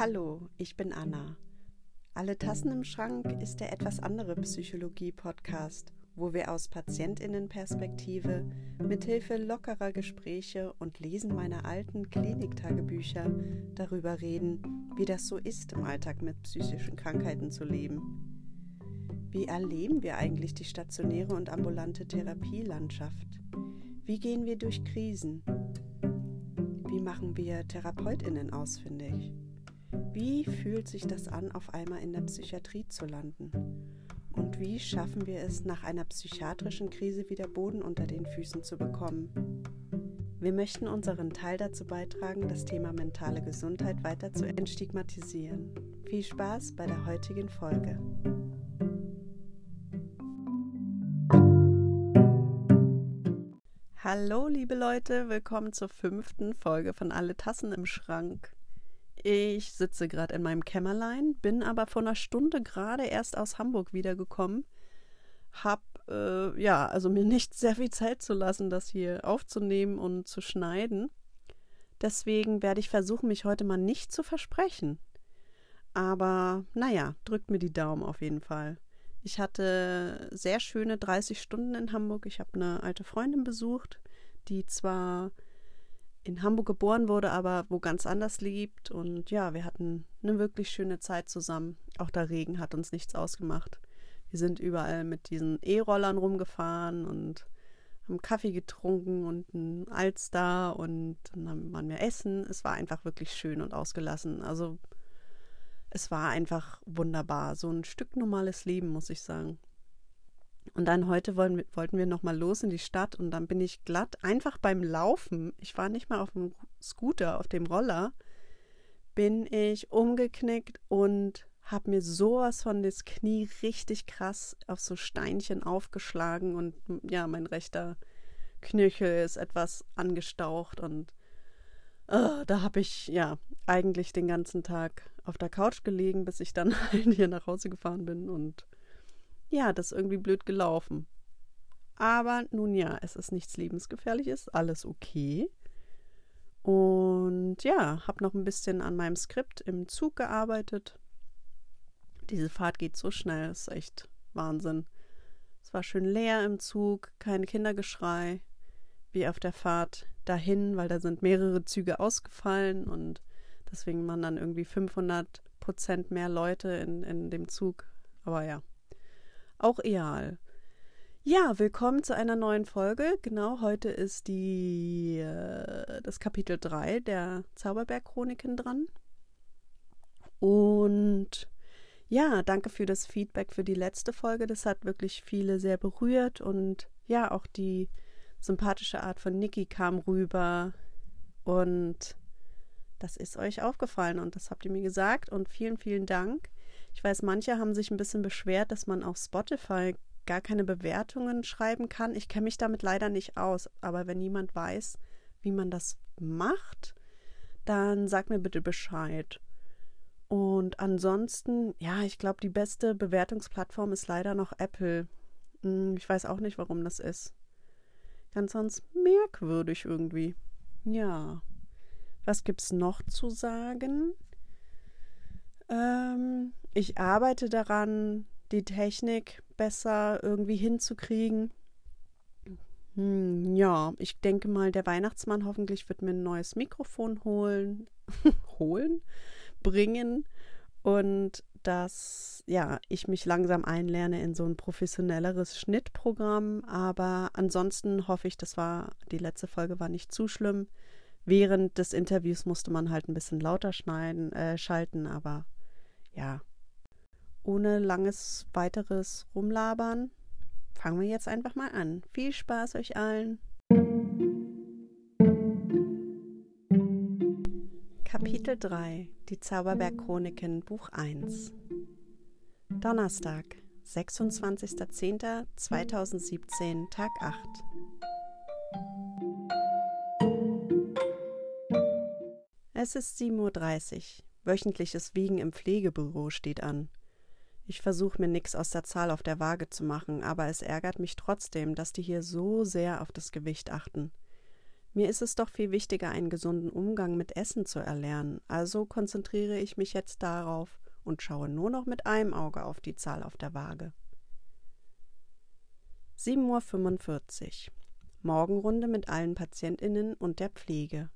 Hallo, ich bin Anna. Alle Tassen im Schrank ist der etwas andere Psychologie-Podcast, wo wir aus Patientinnenperspektive mithilfe lockerer Gespräche und Lesen meiner alten Kliniktagebücher darüber reden, wie das so ist, im Alltag mit psychischen Krankheiten zu leben. Wie erleben wir eigentlich die stationäre und ambulante Therapielandschaft? Wie gehen wir durch Krisen? Wie machen wir Therapeutinnen ausfindig? Wie fühlt sich das an, auf einmal in der Psychiatrie zu landen? Und wie schaffen wir es, nach einer psychiatrischen Krise wieder Boden unter den Füßen zu bekommen? Wir möchten unseren Teil dazu beitragen, das Thema mentale Gesundheit weiter zu entstigmatisieren. Viel Spaß bei der heutigen Folge. Hallo, liebe Leute, willkommen zur fünften Folge von Alle Tassen im Schrank. Ich sitze gerade in meinem Kämmerlein, bin aber vor einer Stunde gerade erst aus Hamburg wiedergekommen. Hab, äh, ja, also mir nicht sehr viel Zeit zu lassen, das hier aufzunehmen und zu schneiden. Deswegen werde ich versuchen, mich heute mal nicht zu versprechen. Aber naja, drückt mir die Daumen auf jeden Fall. Ich hatte sehr schöne 30 Stunden in Hamburg. Ich habe eine alte Freundin besucht, die zwar in Hamburg geboren wurde, aber wo ganz anders lebt. Und ja, wir hatten eine wirklich schöne Zeit zusammen. Auch der Regen hat uns nichts ausgemacht. Wir sind überall mit diesen E-Rollern rumgefahren und haben Kaffee getrunken und ein Alster und dann waren wir essen. Es war einfach wirklich schön und ausgelassen. Also es war einfach wunderbar. So ein Stück normales Leben, muss ich sagen. Und dann heute wollen, wollten wir nochmal los in die Stadt und dann bin ich glatt einfach beim Laufen. Ich war nicht mal auf dem Scooter, auf dem Roller, bin ich umgeknickt und habe mir sowas von das Knie richtig krass auf so Steinchen aufgeschlagen und ja, mein rechter Knöchel ist etwas angestaucht und uh, da habe ich ja eigentlich den ganzen Tag auf der Couch gelegen, bis ich dann halt hier nach Hause gefahren bin und ja, das ist irgendwie blöd gelaufen. Aber nun ja, es ist nichts lebensgefährliches, alles okay. Und ja, habe noch ein bisschen an meinem Skript im Zug gearbeitet. Diese Fahrt geht so schnell, ist echt Wahnsinn. Es war schön leer im Zug, kein Kindergeschrei, wie auf der Fahrt dahin, weil da sind mehrere Züge ausgefallen und deswegen waren dann irgendwie 500 Prozent mehr Leute in, in dem Zug. Aber ja, auch real. Ja, willkommen zu einer neuen Folge. Genau, heute ist die äh, das Kapitel 3 der Zauberberg-Chroniken dran. Und ja, danke für das Feedback für die letzte Folge. Das hat wirklich viele sehr berührt und ja, auch die sympathische Art von Niki kam rüber und das ist euch aufgefallen und das habt ihr mir gesagt und vielen, vielen Dank. Ich weiß, manche haben sich ein bisschen beschwert, dass man auf Spotify gar keine Bewertungen schreiben kann. Ich kenne mich damit leider nicht aus, aber wenn jemand weiß, wie man das macht, dann sag mir bitte Bescheid. Und ansonsten, ja, ich glaube, die beste Bewertungsplattform ist leider noch Apple. Hm, ich weiß auch nicht, warum das ist. Ganz sonst merkwürdig irgendwie. Ja. Was gibt's noch zu sagen? Ähm, ich arbeite daran, die Technik besser irgendwie hinzukriegen. Hm, ja, ich denke mal, der Weihnachtsmann hoffentlich wird mir ein neues Mikrofon holen, holen, bringen und dass ja, ich mich langsam einlerne in so ein professionelleres Schnittprogramm, aber ansonsten hoffe ich, das war die letzte Folge war nicht zu schlimm. Während des Interviews musste man halt ein bisschen lauter schneiden, äh, schalten, aber ja, ohne langes weiteres Rumlabern, fangen wir jetzt einfach mal an. Viel Spaß euch allen! Kapitel 3 Die Zauberberg-Chroniken Buch 1 Donnerstag, 26.10.2017, Tag 8 Es ist 7.30 Uhr. Wöchentliches Wiegen im Pflegebüro steht an. Ich versuche mir nix aus der Zahl auf der Waage zu machen, aber es ärgert mich trotzdem, dass die hier so sehr auf das Gewicht achten. Mir ist es doch viel wichtiger, einen gesunden Umgang mit Essen zu erlernen, also konzentriere ich mich jetzt darauf und schaue nur noch mit einem Auge auf die Zahl auf der Waage. 7.45 Uhr. Morgenrunde mit allen PatientInnen und der Pflege.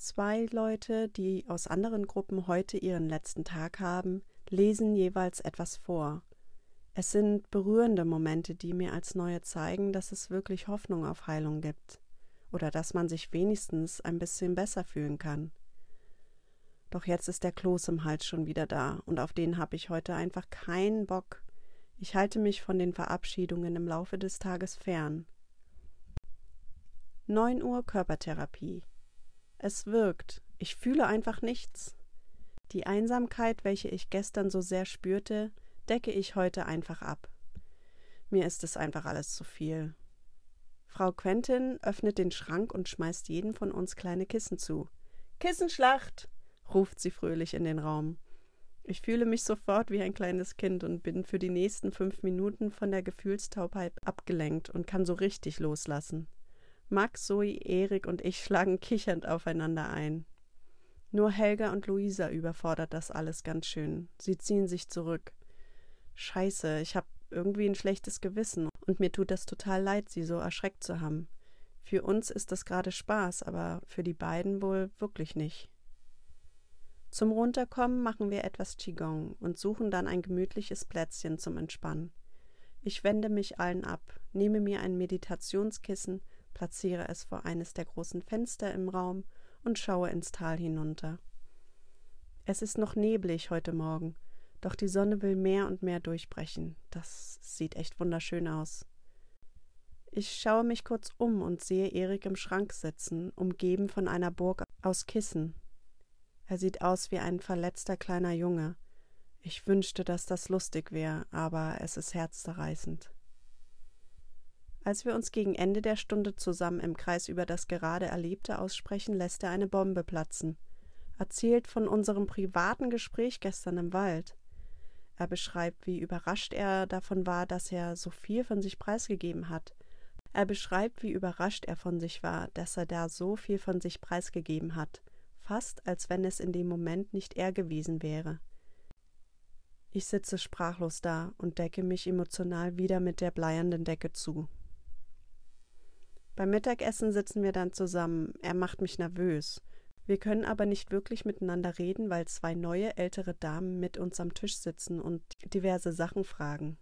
Zwei Leute, die aus anderen Gruppen heute ihren letzten Tag haben, lesen jeweils etwas vor. Es sind berührende Momente, die mir als neue zeigen, dass es wirklich Hoffnung auf Heilung gibt oder dass man sich wenigstens ein bisschen besser fühlen kann. Doch jetzt ist der Kloß im Hals schon wieder da und auf den habe ich heute einfach keinen Bock. Ich halte mich von den Verabschiedungen im Laufe des Tages fern. 9 Uhr Körpertherapie. Es wirkt. Ich fühle einfach nichts. Die Einsamkeit, welche ich gestern so sehr spürte, decke ich heute einfach ab. Mir ist es einfach alles zu viel. Frau Quentin öffnet den Schrank und schmeißt jeden von uns kleine Kissen zu. Kissenschlacht! ruft sie fröhlich in den Raum. Ich fühle mich sofort wie ein kleines Kind und bin für die nächsten fünf Minuten von der Gefühlstaubheit abgelenkt und kann so richtig loslassen. Max, Zoe, Erik und ich schlagen kichernd aufeinander ein. Nur Helga und Luisa überfordert das alles ganz schön. Sie ziehen sich zurück. Scheiße, ich hab irgendwie ein schlechtes Gewissen und mir tut das total leid, sie so erschreckt zu haben. Für uns ist das gerade Spaß, aber für die beiden wohl wirklich nicht. Zum Runterkommen machen wir etwas Qigong und suchen dann ein gemütliches Plätzchen zum Entspannen. Ich wende mich allen ab, nehme mir ein Meditationskissen platziere es vor eines der großen Fenster im Raum und schaue ins Tal hinunter. Es ist noch neblig heute Morgen, doch die Sonne will mehr und mehr durchbrechen. Das sieht echt wunderschön aus. Ich schaue mich kurz um und sehe Erik im Schrank sitzen, umgeben von einer Burg aus Kissen. Er sieht aus wie ein verletzter kleiner Junge. Ich wünschte, dass das lustig wäre, aber es ist herzzerreißend. Als wir uns gegen Ende der Stunde zusammen im Kreis über das gerade Erlebte aussprechen, lässt er eine Bombe platzen. Erzählt von unserem privaten Gespräch gestern im Wald. Er beschreibt, wie überrascht er davon war, dass er so viel von sich preisgegeben hat. Er beschreibt, wie überrascht er von sich war, dass er da so viel von sich preisgegeben hat, fast als wenn es in dem Moment nicht er gewesen wäre. Ich sitze sprachlos da und decke mich emotional wieder mit der bleiernden Decke zu. Beim Mittagessen sitzen wir dann zusammen. Er macht mich nervös. Wir können aber nicht wirklich miteinander reden, weil zwei neue ältere Damen mit uns am Tisch sitzen und diverse Sachen fragen.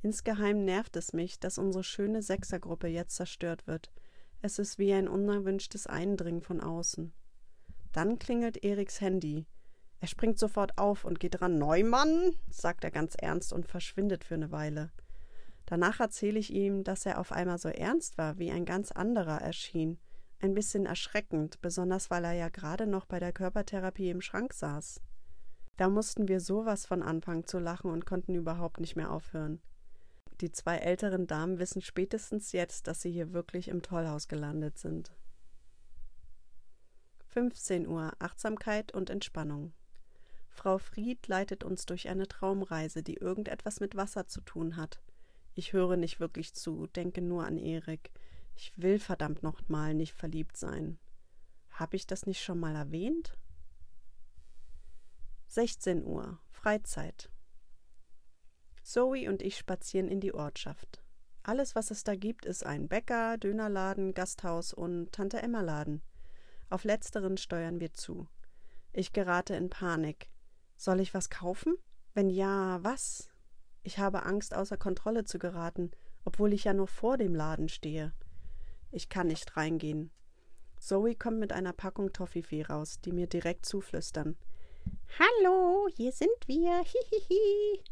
Insgeheim nervt es mich, dass unsere schöne Sechsergruppe jetzt zerstört wird. Es ist wie ein unerwünschtes Eindringen von außen. Dann klingelt Eriks Handy. Er springt sofort auf und geht ran. Neumann, sagt er ganz ernst und verschwindet für eine Weile. Danach erzähle ich ihm, dass er auf einmal so ernst war, wie ein ganz anderer erschien. Ein bisschen erschreckend, besonders weil er ja gerade noch bei der Körpertherapie im Schrank saß. Da mussten wir sowas von anfangen zu lachen und konnten überhaupt nicht mehr aufhören. Die zwei älteren Damen wissen spätestens jetzt, dass sie hier wirklich im Tollhaus gelandet sind. 15 Uhr Achtsamkeit und Entspannung. Frau Fried leitet uns durch eine Traumreise, die irgendetwas mit Wasser zu tun hat. Ich höre nicht wirklich zu, denke nur an Erik. Ich will verdammt noch mal nicht verliebt sein. Habe ich das nicht schon mal erwähnt? 16 Uhr, Freizeit. Zoe und ich spazieren in die Ortschaft. Alles, was es da gibt, ist ein Bäcker, Dönerladen, Gasthaus und Tante Emma Laden. Auf letzteren steuern wir zu. Ich gerate in Panik. Soll ich was kaufen? Wenn ja, was? Ich habe Angst, außer Kontrolle zu geraten, obwohl ich ja nur vor dem Laden stehe. Ich kann nicht reingehen. Zoe kommt mit einer Packung Toffifee raus, die mir direkt zuflüstern. Hallo, hier sind wir. Hihihi.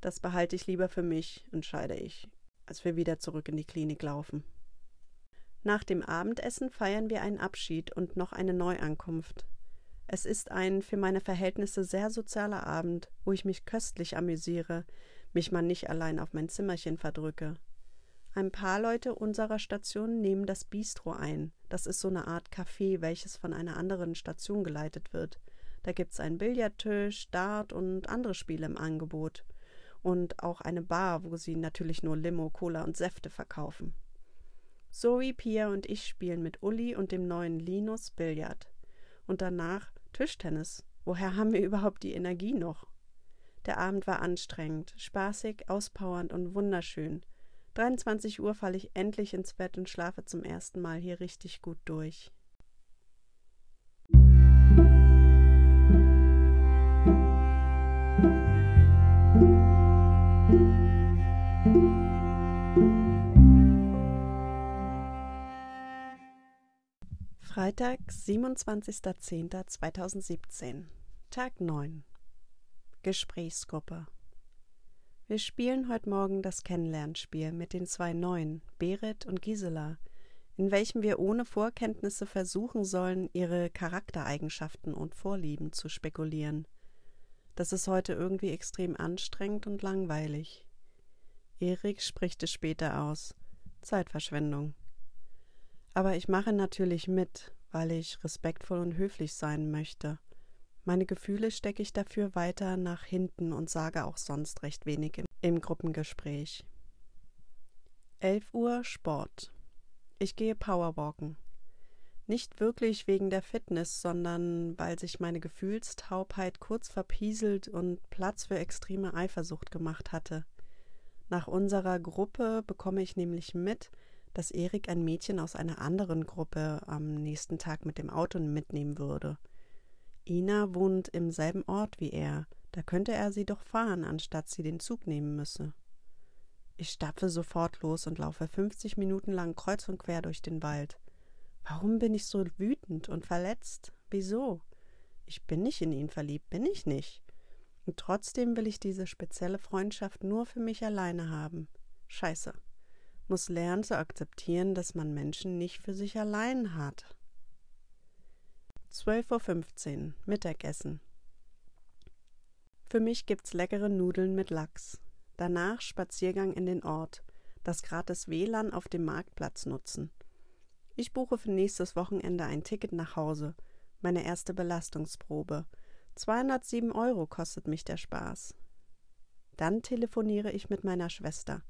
Das behalte ich lieber für mich, entscheide ich, als wir wieder zurück in die Klinik laufen. Nach dem Abendessen feiern wir einen Abschied und noch eine Neuankunft. Es ist ein für meine Verhältnisse sehr sozialer Abend, wo ich mich köstlich amüsiere, mich mal nicht allein auf mein Zimmerchen verdrücke. Ein paar Leute unserer Station nehmen das Bistro ein. Das ist so eine Art Café, welches von einer anderen Station geleitet wird. Da gibt's einen Billardtisch, Dart und andere Spiele im Angebot. Und auch eine Bar, wo sie natürlich nur Limo, Cola und Säfte verkaufen. Zoe, Pia und ich spielen mit Uli und dem neuen Linus Billard. Und danach Tischtennis. Woher haben wir überhaupt die Energie noch? Der Abend war anstrengend, spaßig, auspowernd und wunderschön. 23 Uhr falle ich endlich ins Bett und schlafe zum ersten Mal hier richtig gut durch. Freitag, 27.10.2017, Tag 9. Gesprächsgruppe. Wir spielen heute Morgen das Kennenlernspiel mit den zwei Neuen, Berit und Gisela, in welchem wir ohne Vorkenntnisse versuchen sollen, ihre Charaktereigenschaften und Vorlieben zu spekulieren. Das ist heute irgendwie extrem anstrengend und langweilig. Erik spricht es später aus. Zeitverschwendung. Aber ich mache natürlich mit, weil ich respektvoll und höflich sein möchte. Meine Gefühle stecke ich dafür weiter nach hinten und sage auch sonst recht wenig im, im Gruppengespräch. 11 Uhr Sport. Ich gehe Powerwalken. Nicht wirklich wegen der Fitness, sondern weil sich meine Gefühlstaubheit kurz verpieselt und Platz für extreme Eifersucht gemacht hatte. Nach unserer Gruppe bekomme ich nämlich mit, dass Erik ein Mädchen aus einer anderen Gruppe am nächsten Tag mit dem Auto mitnehmen würde. Ina wohnt im selben Ort wie er, da könnte er sie doch fahren, anstatt sie den Zug nehmen müsse. Ich stapfe sofort los und laufe fünfzig Minuten lang kreuz und quer durch den Wald. Warum bin ich so wütend und verletzt? Wieso? Ich bin nicht in ihn verliebt, bin ich nicht. Und trotzdem will ich diese spezielle Freundschaft nur für mich alleine haben. Scheiße. Muss lernen zu akzeptieren, dass man Menschen nicht für sich allein hat. 12.15 Uhr Mittagessen. Für mich gibt's leckere Nudeln mit Lachs. Danach Spaziergang in den Ort, das gratis WLAN auf dem Marktplatz nutzen. Ich buche für nächstes Wochenende ein Ticket nach Hause, meine erste Belastungsprobe. 207 Euro kostet mich der Spaß. Dann telefoniere ich mit meiner Schwester.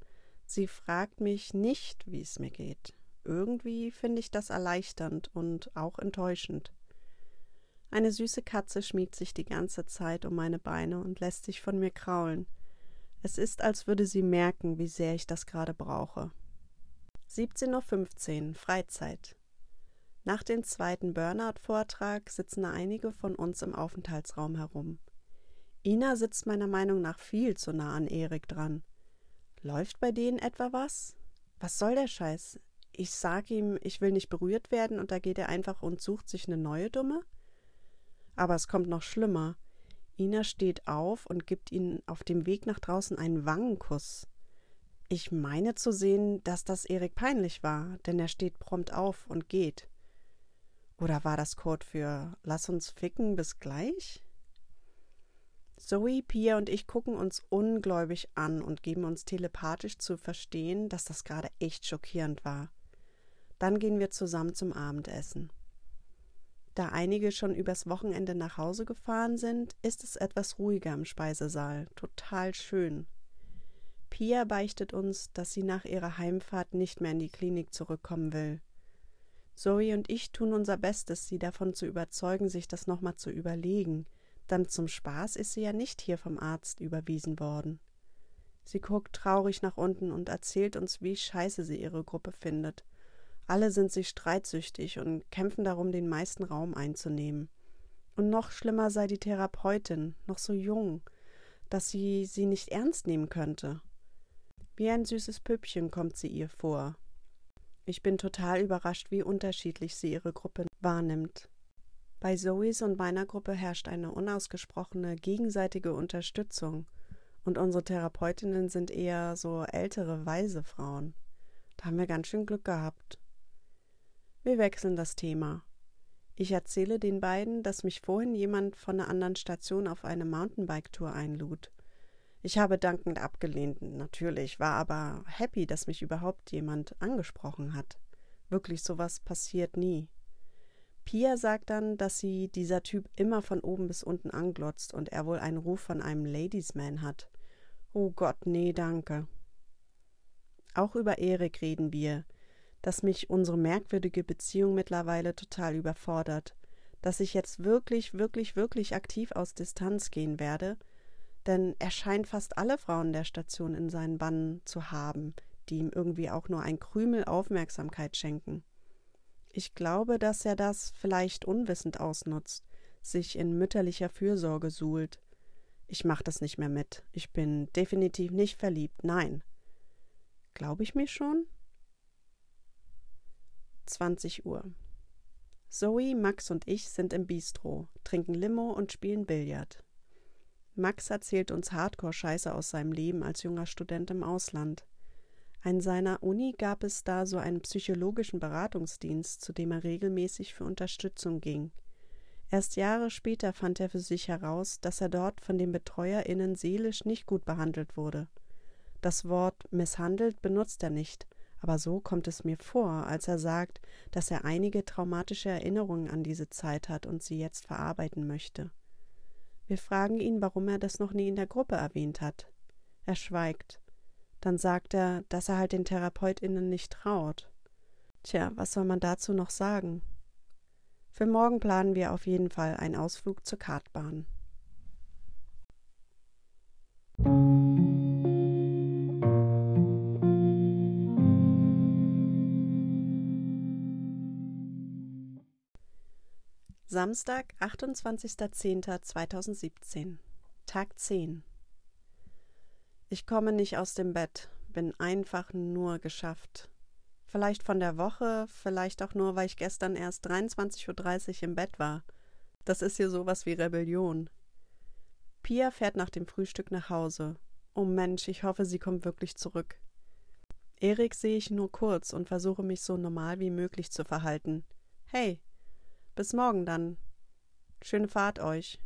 Sie fragt mich nicht, wie es mir geht. Irgendwie finde ich das erleichternd und auch enttäuschend. Eine süße Katze schmiegt sich die ganze Zeit um meine Beine und lässt sich von mir kraulen. Es ist, als würde sie merken, wie sehr ich das gerade brauche. 17.15 Uhr Freizeit. Nach dem zweiten Burnout-Vortrag sitzen einige von uns im Aufenthaltsraum herum. Ina sitzt meiner Meinung nach viel zu nah an Erik dran. Läuft bei denen etwa was? Was soll der Scheiß? Ich sag ihm, ich will nicht berührt werden und da geht er einfach und sucht sich eine neue Dumme? Aber es kommt noch schlimmer. Ina steht auf und gibt ihnen auf dem Weg nach draußen einen Wangenkuss. Ich meine zu sehen, dass das Erik peinlich war, denn er steht prompt auf und geht. Oder war das Code für Lass uns ficken bis gleich? Zoe, Pia und ich gucken uns ungläubig an und geben uns telepathisch zu verstehen, dass das gerade echt schockierend war. Dann gehen wir zusammen zum Abendessen. Da einige schon übers Wochenende nach Hause gefahren sind, ist es etwas ruhiger im Speisesaal. Total schön. Pia beichtet uns, dass sie nach ihrer Heimfahrt nicht mehr in die Klinik zurückkommen will. Zoe und ich tun unser Bestes, sie davon zu überzeugen, sich das nochmal zu überlegen. Dann zum Spaß ist sie ja nicht hier vom Arzt überwiesen worden. Sie guckt traurig nach unten und erzählt uns, wie scheiße sie ihre Gruppe findet alle sind sich streitsüchtig und kämpfen darum, den meisten Raum einzunehmen. Und noch schlimmer sei die Therapeutin, noch so jung, dass sie sie nicht ernst nehmen könnte. Wie ein süßes Püppchen kommt sie ihr vor. Ich bin total überrascht, wie unterschiedlich sie ihre Gruppe wahrnimmt. Bei Zoes und meiner Gruppe herrscht eine unausgesprochene gegenseitige Unterstützung, und unsere Therapeutinnen sind eher so ältere, weise Frauen. Da haben wir ganz schön Glück gehabt. Wir wechseln das Thema. Ich erzähle den beiden, dass mich vorhin jemand von einer anderen Station auf eine Mountainbike-Tour einlud. Ich habe dankend abgelehnt, natürlich, war aber happy, dass mich überhaupt jemand angesprochen hat. Wirklich sowas passiert nie. Pia sagt dann, dass sie dieser Typ immer von oben bis unten anglotzt und er wohl einen Ruf von einem Ladiesman hat. Oh Gott, nee, danke. Auch über Erik reden wir, dass mich unsere merkwürdige Beziehung mittlerweile total überfordert, dass ich jetzt wirklich, wirklich, wirklich aktiv aus Distanz gehen werde, denn er scheint fast alle Frauen der Station in seinen Bannen zu haben, die ihm irgendwie auch nur ein Krümel Aufmerksamkeit schenken. Ich glaube, dass er das vielleicht unwissend ausnutzt, sich in mütterlicher Fürsorge suhlt. Ich mach das nicht mehr mit. Ich bin definitiv nicht verliebt, nein. Glaube ich mir schon? 20 Uhr. Zoe, Max und ich sind im Bistro, trinken Limo und spielen Billard. Max erzählt uns Hardcore-Scheiße aus seinem Leben als junger Student im Ausland. An seiner Uni gab es da so einen psychologischen Beratungsdienst, zu dem er regelmäßig für Unterstützung ging. Erst Jahre später fand er für sich heraus, dass er dort von den BetreuerInnen seelisch nicht gut behandelt wurde. Das Wort misshandelt benutzt er nicht, aber so kommt es mir vor, als er sagt, dass er einige traumatische Erinnerungen an diese Zeit hat und sie jetzt verarbeiten möchte. Wir fragen ihn, warum er das noch nie in der Gruppe erwähnt hat. Er schweigt. Dann sagt er, dass er halt den TherapeutInnen nicht traut. Tja, was soll man dazu noch sagen? Für morgen planen wir auf jeden Fall einen Ausflug zur Kartbahn. Samstag, 28.10.2017. Tag 10. Ich komme nicht aus dem Bett, bin einfach nur geschafft. Vielleicht von der Woche, vielleicht auch nur, weil ich gestern erst 23.30 Uhr im Bett war. Das ist hier sowas wie Rebellion. Pia fährt nach dem Frühstück nach Hause. Oh Mensch, ich hoffe, sie kommt wirklich zurück. Erik sehe ich nur kurz und versuche mich so normal wie möglich zu verhalten. Hey, bis morgen dann. Schöne Fahrt euch.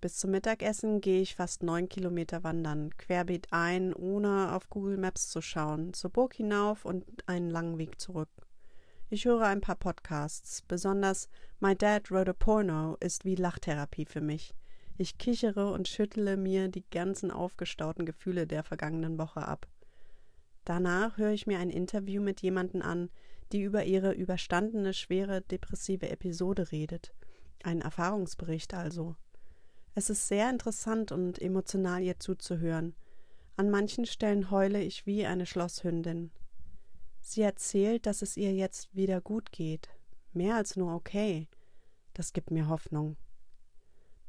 Bis zum Mittagessen gehe ich fast neun Kilometer wandern, querbeet ein, ohne auf Google Maps zu schauen, zur Burg hinauf und einen langen Weg zurück. Ich höre ein paar Podcasts, besonders My Dad Wrote a Porno ist wie Lachtherapie für mich. Ich kichere und schüttle mir die ganzen aufgestauten Gefühle der vergangenen Woche ab. Danach höre ich mir ein Interview mit jemandem an, die über ihre überstandene schwere depressive Episode redet. Ein Erfahrungsbericht also. Es ist sehr interessant und emotional ihr zuzuhören. An manchen Stellen heule ich wie eine Schlosshündin. Sie erzählt, dass es ihr jetzt wieder gut geht. Mehr als nur okay. Das gibt mir Hoffnung.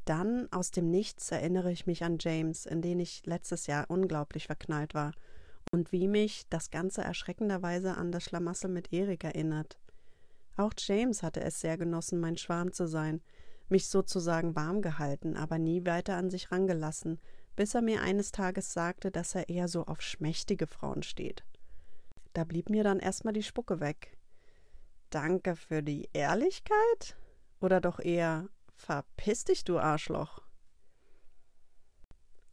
Dann, aus dem Nichts, erinnere ich mich an James, in den ich letztes Jahr unglaublich verknallt war und wie mich das Ganze erschreckenderweise an das Schlamassel mit Erik erinnert. Auch James hatte es sehr genossen, mein Schwarm zu sein, mich sozusagen warm gehalten, aber nie weiter an sich rangelassen, bis er mir eines Tages sagte, dass er eher so auf schmächtige Frauen steht. Da blieb mir dann erstmal die Spucke weg. Danke für die Ehrlichkeit? Oder doch eher verpiss dich, du Arschloch.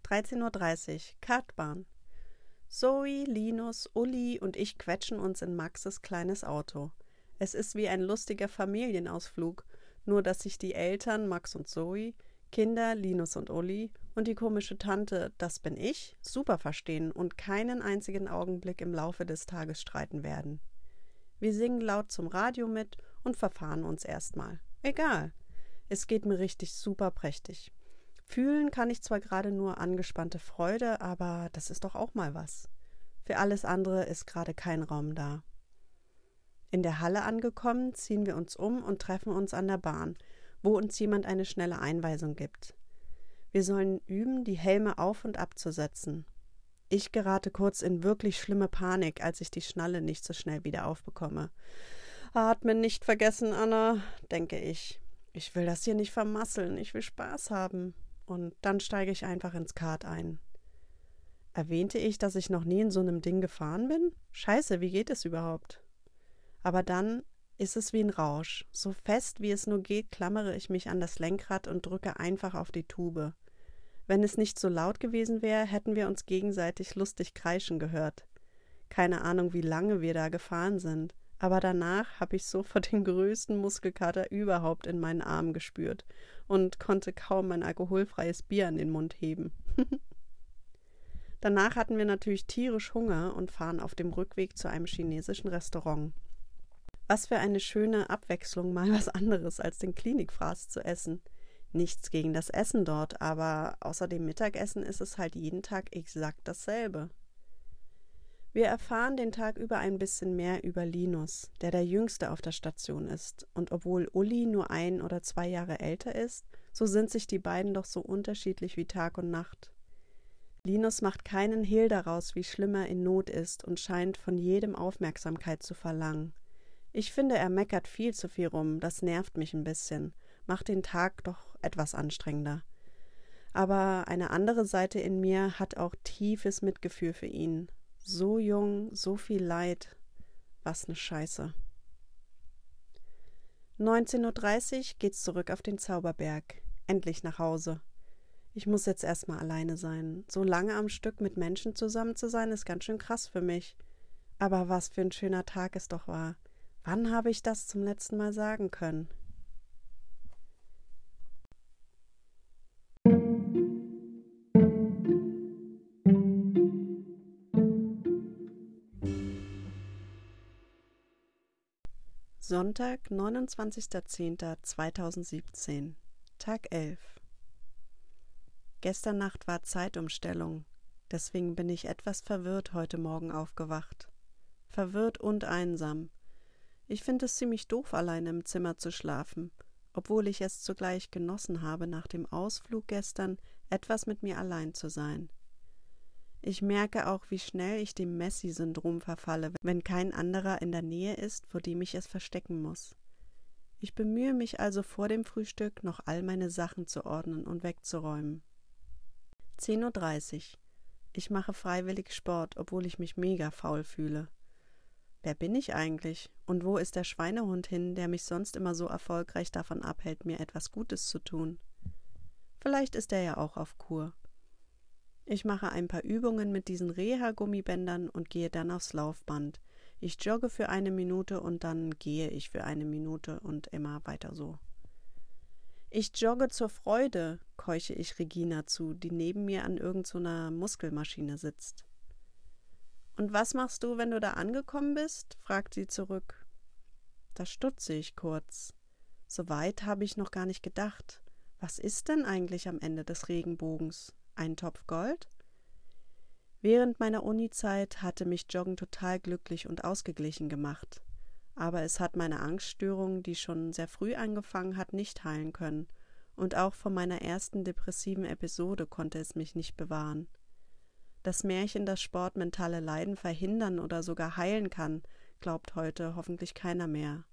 13.30 Uhr, Kartbahn. Zoe, Linus, Uli und ich quetschen uns in Maxes kleines Auto. Es ist wie ein lustiger Familienausflug, nur dass sich die Eltern Max und Zoe, Kinder Linus und Uli und die komische Tante, das bin ich, super verstehen und keinen einzigen Augenblick im Laufe des Tages streiten werden. Wir singen laut zum Radio mit und verfahren uns erstmal. Egal. Es geht mir richtig super prächtig. Fühlen kann ich zwar gerade nur angespannte Freude, aber das ist doch auch mal was. Für alles andere ist gerade kein Raum da. In der Halle angekommen, ziehen wir uns um und treffen uns an der Bahn, wo uns jemand eine schnelle Einweisung gibt. Wir sollen üben, die Helme auf und abzusetzen. Ich gerate kurz in wirklich schlimme Panik, als ich die Schnalle nicht so schnell wieder aufbekomme. Atmen nicht vergessen, Anna, denke ich. Ich will das hier nicht vermasseln, ich will Spaß haben und dann steige ich einfach ins Kart ein. Erwähnte ich, dass ich noch nie in so einem Ding gefahren bin? Scheiße, wie geht es überhaupt? Aber dann ist es wie ein Rausch. So fest wie es nur geht, klammere ich mich an das Lenkrad und drücke einfach auf die Tube. Wenn es nicht so laut gewesen wäre, hätten wir uns gegenseitig lustig kreischen gehört. Keine Ahnung, wie lange wir da gefahren sind aber danach habe ich sofort den größten Muskelkater überhaupt in meinen Armen gespürt und konnte kaum mein alkoholfreies Bier an den Mund heben. Danach hatten wir natürlich tierisch Hunger und fahren auf dem Rückweg zu einem chinesischen Restaurant. Was für eine schöne Abwechslung, mal was anderes als den Klinikfraß zu essen. Nichts gegen das Essen dort, aber außer dem Mittagessen ist es halt jeden Tag exakt dasselbe. Wir erfahren den Tag über ein bisschen mehr über Linus, der der Jüngste auf der Station ist, und obwohl Uli nur ein oder zwei Jahre älter ist, so sind sich die beiden doch so unterschiedlich wie Tag und Nacht. Linus macht keinen Hehl daraus, wie schlimm er in Not ist und scheint von jedem Aufmerksamkeit zu verlangen. Ich finde, er meckert viel zu viel rum, das nervt mich ein bisschen, macht den Tag doch etwas anstrengender. Aber eine andere Seite in mir hat auch tiefes Mitgefühl für ihn. So jung, so viel Leid. Was ne Scheiße. 19.30 Uhr geht's zurück auf den Zauberberg. Endlich nach Hause. Ich muss jetzt erstmal alleine sein. So lange am Stück mit Menschen zusammen zu sein, ist ganz schön krass für mich. Aber was für ein schöner Tag es doch war. Wann habe ich das zum letzten Mal sagen können? Sonntag, 29.10.2017, Tag 11. Gestern Nacht war Zeitumstellung, deswegen bin ich etwas verwirrt heute Morgen aufgewacht. Verwirrt und einsam. Ich finde es ziemlich doof, allein im Zimmer zu schlafen, obwohl ich es zugleich genossen habe, nach dem Ausflug gestern etwas mit mir allein zu sein. Ich merke auch, wie schnell ich dem Messi-Syndrom verfalle, wenn kein anderer in der Nähe ist, vor dem ich es verstecken muss. Ich bemühe mich also vor dem Frühstück noch all meine Sachen zu ordnen und wegzuräumen. 10.30 Uhr. Ich mache freiwillig Sport, obwohl ich mich mega faul fühle. Wer bin ich eigentlich? Und wo ist der Schweinehund hin, der mich sonst immer so erfolgreich davon abhält, mir etwas Gutes zu tun? Vielleicht ist er ja auch auf Kur. Ich mache ein paar Übungen mit diesen Reha-Gummibändern und gehe dann aufs Laufband. Ich jogge für eine Minute und dann gehe ich für eine Minute und immer weiter so. Ich jogge zur Freude, keuche ich Regina zu, die neben mir an irgendeiner so Muskelmaschine sitzt. Und was machst du, wenn du da angekommen bist? fragt sie zurück. Da stutze ich kurz. So weit habe ich noch gar nicht gedacht. Was ist denn eigentlich am Ende des Regenbogens? Ein Topf Gold? Während meiner Uni-Zeit hatte mich Joggen total glücklich und ausgeglichen gemacht aber es hat meine Angststörung, die schon sehr früh angefangen hat, nicht heilen können, und auch von meiner ersten depressiven Episode konnte es mich nicht bewahren. Das Märchen, das Sport mentale Leiden verhindern oder sogar heilen kann, glaubt heute hoffentlich keiner mehr.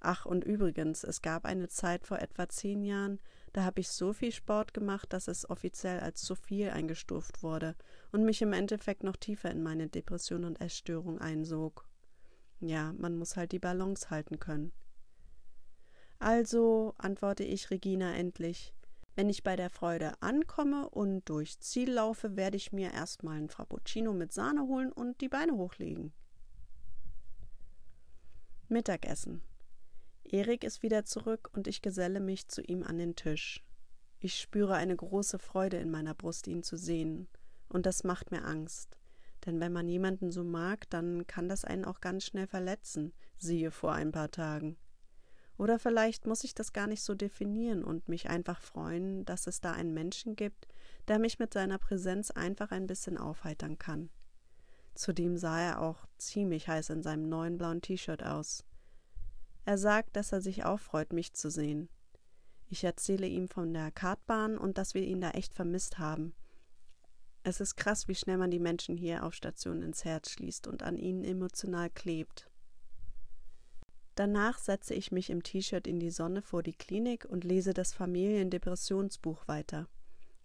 Ach, und übrigens, es gab eine Zeit vor etwa zehn Jahren, da habe ich so viel Sport gemacht, dass es offiziell als zu viel eingestuft wurde und mich im Endeffekt noch tiefer in meine Depression und Essstörung einsog. Ja, man muss halt die Balance halten können. Also, antworte ich Regina endlich, wenn ich bei der Freude ankomme und durchs Ziel laufe, werde ich mir erstmal ein Frappuccino mit Sahne holen und die Beine hochlegen. Mittagessen. Erik ist wieder zurück und ich geselle mich zu ihm an den Tisch. Ich spüre eine große Freude in meiner Brust, ihn zu sehen, und das macht mir Angst. Denn wenn man jemanden so mag, dann kann das einen auch ganz schnell verletzen, siehe vor ein paar Tagen. Oder vielleicht muss ich das gar nicht so definieren und mich einfach freuen, dass es da einen Menschen gibt, der mich mit seiner Präsenz einfach ein bisschen aufheitern kann. Zudem sah er auch ziemlich heiß in seinem neuen blauen T-Shirt aus. Er sagt, dass er sich auch freut, mich zu sehen. Ich erzähle ihm von der Kartbahn und dass wir ihn da echt vermisst haben. Es ist krass, wie schnell man die Menschen hier auf Station ins Herz schließt und an ihnen emotional klebt. Danach setze ich mich im T-Shirt in die Sonne vor die Klinik und lese das Familiendepressionsbuch weiter.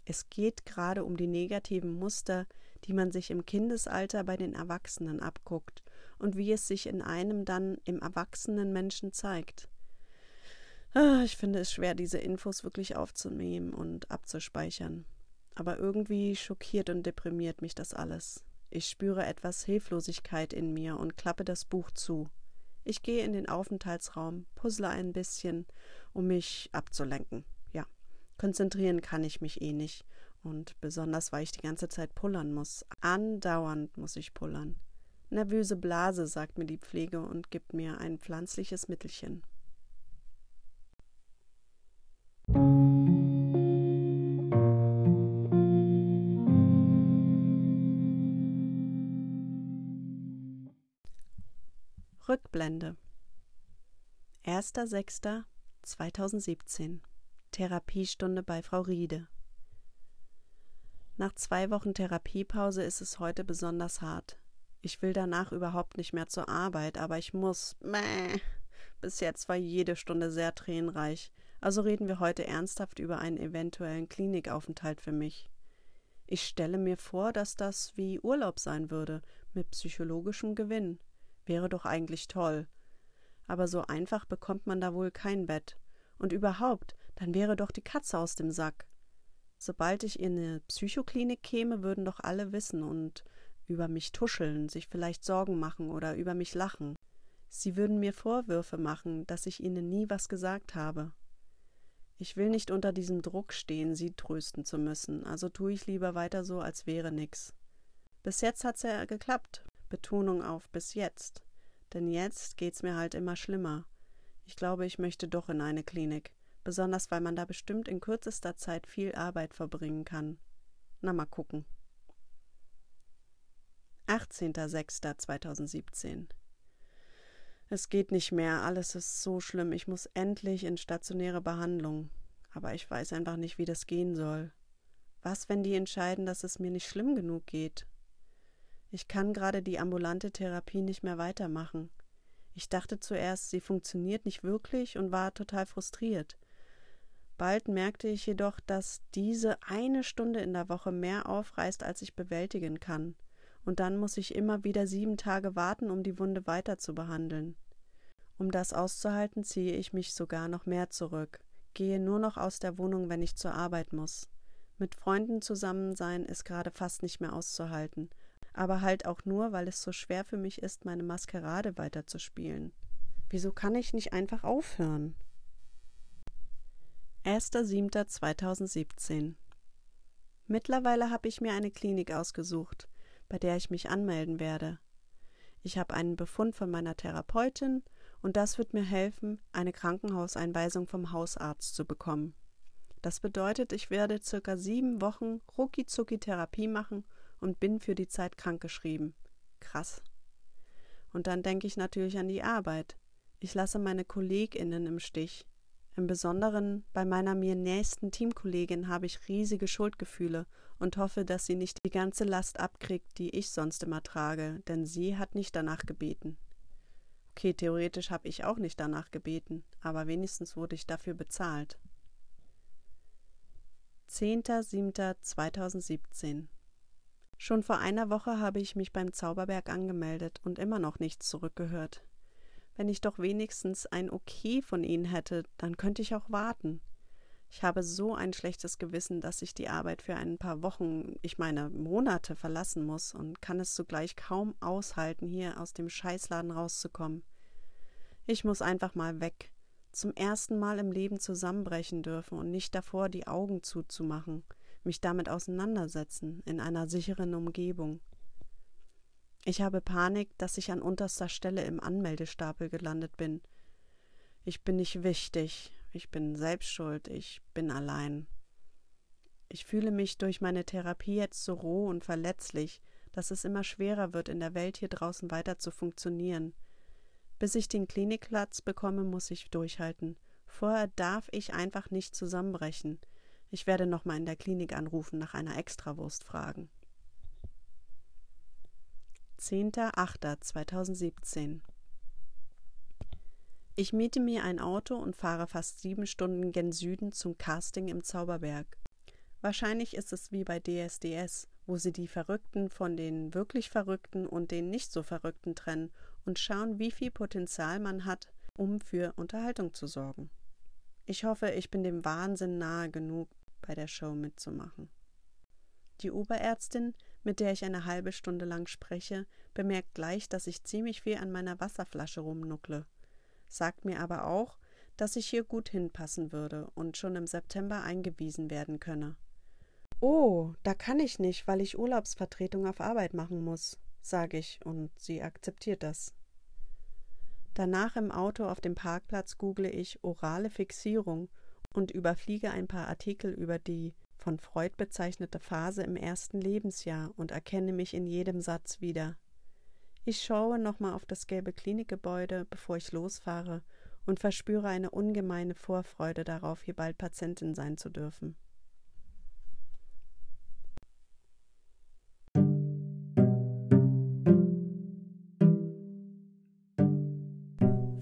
Es geht gerade um die negativen Muster, die man sich im Kindesalter bei den Erwachsenen abguckt und wie es sich in einem dann im erwachsenen Menschen zeigt. Ah, ich finde es schwer, diese Infos wirklich aufzunehmen und abzuspeichern aber irgendwie schockiert und deprimiert mich das alles. Ich spüre etwas Hilflosigkeit in mir und klappe das Buch zu. Ich gehe in den Aufenthaltsraum, puzzle ein bisschen, um mich abzulenken. Ja, konzentrieren kann ich mich eh nicht. Und besonders, weil ich die ganze Zeit pullern muss. Andauernd muss ich pullern. Nervöse Blase, sagt mir die Pflege und gibt mir ein pflanzliches Mittelchen. Rückblende 1.6.2017 Therapiestunde bei Frau Riede Nach zwei Wochen Therapiepause ist es heute besonders hart. Ich will danach überhaupt nicht mehr zur Arbeit, aber ich muss. Mäh. Bis jetzt war jede Stunde sehr tränenreich, also reden wir heute ernsthaft über einen eventuellen Klinikaufenthalt für mich. Ich stelle mir vor, dass das wie Urlaub sein würde, mit psychologischem Gewinn wäre doch eigentlich toll. Aber so einfach bekommt man da wohl kein Bett. Und überhaupt, dann wäre doch die Katze aus dem Sack. Sobald ich in eine Psychoklinik käme, würden doch alle wissen und über mich tuscheln, sich vielleicht Sorgen machen oder über mich lachen. Sie würden mir Vorwürfe machen, dass ich ihnen nie was gesagt habe. Ich will nicht unter diesem Druck stehen, sie trösten zu müssen, also tue ich lieber weiter so, als wäre nix. Bis jetzt hat's ja geklappt, Betonung auf bis jetzt. Denn jetzt geht's mir halt immer schlimmer. Ich glaube, ich möchte doch in eine Klinik, besonders weil man da bestimmt in kürzester Zeit viel Arbeit verbringen kann. Na mal gucken. 18.06.2017 Es geht nicht mehr, alles ist so schlimm, ich muss endlich in stationäre Behandlung. Aber ich weiß einfach nicht, wie das gehen soll. Was, wenn die entscheiden, dass es mir nicht schlimm genug geht? Ich kann gerade die ambulante Therapie nicht mehr weitermachen. Ich dachte zuerst, sie funktioniert nicht wirklich und war total frustriert. Bald merkte ich jedoch, dass diese eine Stunde in der Woche mehr aufreißt, als ich bewältigen kann. Und dann muss ich immer wieder sieben Tage warten, um die Wunde weiter zu behandeln. Um das auszuhalten, ziehe ich mich sogar noch mehr zurück, gehe nur noch aus der Wohnung, wenn ich zur Arbeit muss. Mit Freunden zusammen sein ist gerade fast nicht mehr auszuhalten, aber halt auch nur, weil es so schwer für mich ist, meine Maskerade weiterzuspielen. Wieso kann ich nicht einfach aufhören? 1.7.2017 Mittlerweile habe ich mir eine Klinik ausgesucht, bei der ich mich anmelden werde. Ich habe einen Befund von meiner Therapeutin und das wird mir helfen, eine Krankenhauseinweisung vom Hausarzt zu bekommen. Das bedeutet, ich werde circa sieben Wochen Rucki-Zucki-Therapie machen und bin für die Zeit krankgeschrieben. Krass. Und dann denke ich natürlich an die Arbeit. Ich lasse meine KollegInnen im Stich. Im Besonderen bei meiner mir nächsten Teamkollegin habe ich riesige Schuldgefühle und hoffe, dass sie nicht die ganze Last abkriegt, die ich sonst immer trage, denn sie hat nicht danach gebeten. Okay, theoretisch habe ich auch nicht danach gebeten, aber wenigstens wurde ich dafür bezahlt. 10.07.2017 Schon vor einer Woche habe ich mich beim Zauberberg angemeldet und immer noch nichts zurückgehört. Wenn ich doch wenigstens ein Okay von ihnen hätte, dann könnte ich auch warten. Ich habe so ein schlechtes Gewissen, dass ich die Arbeit für ein paar Wochen, ich meine Monate verlassen muss und kann es zugleich kaum aushalten, hier aus dem Scheißladen rauszukommen. Ich muss einfach mal weg, zum ersten Mal im Leben zusammenbrechen dürfen und nicht davor die Augen zuzumachen mich damit auseinandersetzen in einer sicheren Umgebung. Ich habe Panik, dass ich an unterster Stelle im Anmeldestapel gelandet bin. Ich bin nicht wichtig, ich bin selbst schuld, ich bin allein. Ich fühle mich durch meine Therapie jetzt so roh und verletzlich, dass es immer schwerer wird, in der Welt hier draußen weiter zu funktionieren. Bis ich den Klinikplatz bekomme, muss ich durchhalten. Vorher darf ich einfach nicht zusammenbrechen. Ich werde nochmal in der Klinik anrufen, nach einer Extrawurst fragen. 10.08.2017 Ich miete mir ein Auto und fahre fast sieben Stunden gen Süden zum Casting im Zauberberg. Wahrscheinlich ist es wie bei DSDS, wo sie die Verrückten von den wirklich Verrückten und den nicht so Verrückten trennen und schauen, wie viel Potenzial man hat, um für Unterhaltung zu sorgen. Ich hoffe, ich bin dem Wahnsinn nahe genug, bei der Show mitzumachen. Die Oberärztin, mit der ich eine halbe Stunde lang spreche, bemerkt gleich, dass ich ziemlich viel an meiner Wasserflasche rumnuckle, sagt mir aber auch, dass ich hier gut hinpassen würde und schon im September eingewiesen werden könne. Oh, da kann ich nicht, weil ich Urlaubsvertretung auf Arbeit machen muss, sage ich, und sie akzeptiert das. Danach im Auto auf dem Parkplatz google ich orale Fixierung und überfliege ein paar Artikel über die von Freud bezeichnete Phase im ersten Lebensjahr und erkenne mich in jedem Satz wieder. Ich schaue nochmal auf das gelbe Klinikgebäude, bevor ich losfahre, und verspüre eine ungemeine Vorfreude darauf, hier bald Patientin sein zu dürfen.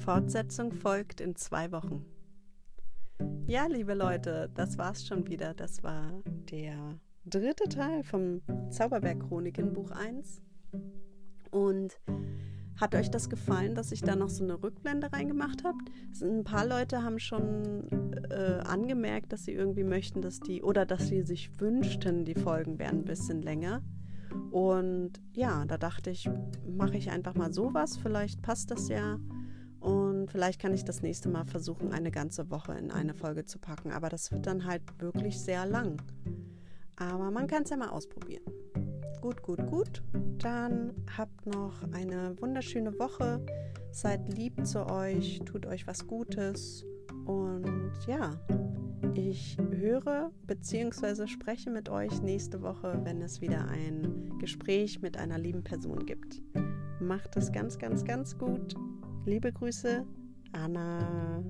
Fortsetzung folgt in zwei Wochen. Ja, liebe Leute, das war's schon wieder. Das war der dritte Teil vom Zauberberg-Chroniken Buch 1. Und hat euch das gefallen, dass ich da noch so eine Rückblende reingemacht habe? Ein paar Leute haben schon äh, angemerkt, dass sie irgendwie möchten, dass die oder dass sie sich wünschten, die Folgen wären ein bisschen länger. Und ja, da dachte ich, mache ich einfach mal sowas. Vielleicht passt das ja. Und vielleicht kann ich das nächste Mal versuchen, eine ganze Woche in eine Folge zu packen. Aber das wird dann halt wirklich sehr lang. Aber man kann es ja mal ausprobieren. Gut, gut, gut. Dann habt noch eine wunderschöne Woche. Seid lieb zu euch, tut euch was Gutes. Und ja, ich höre bzw. spreche mit euch nächste Woche, wenn es wieder ein Gespräch mit einer lieben Person gibt. Macht es ganz, ganz, ganz gut. Liebe Grüße, Anna.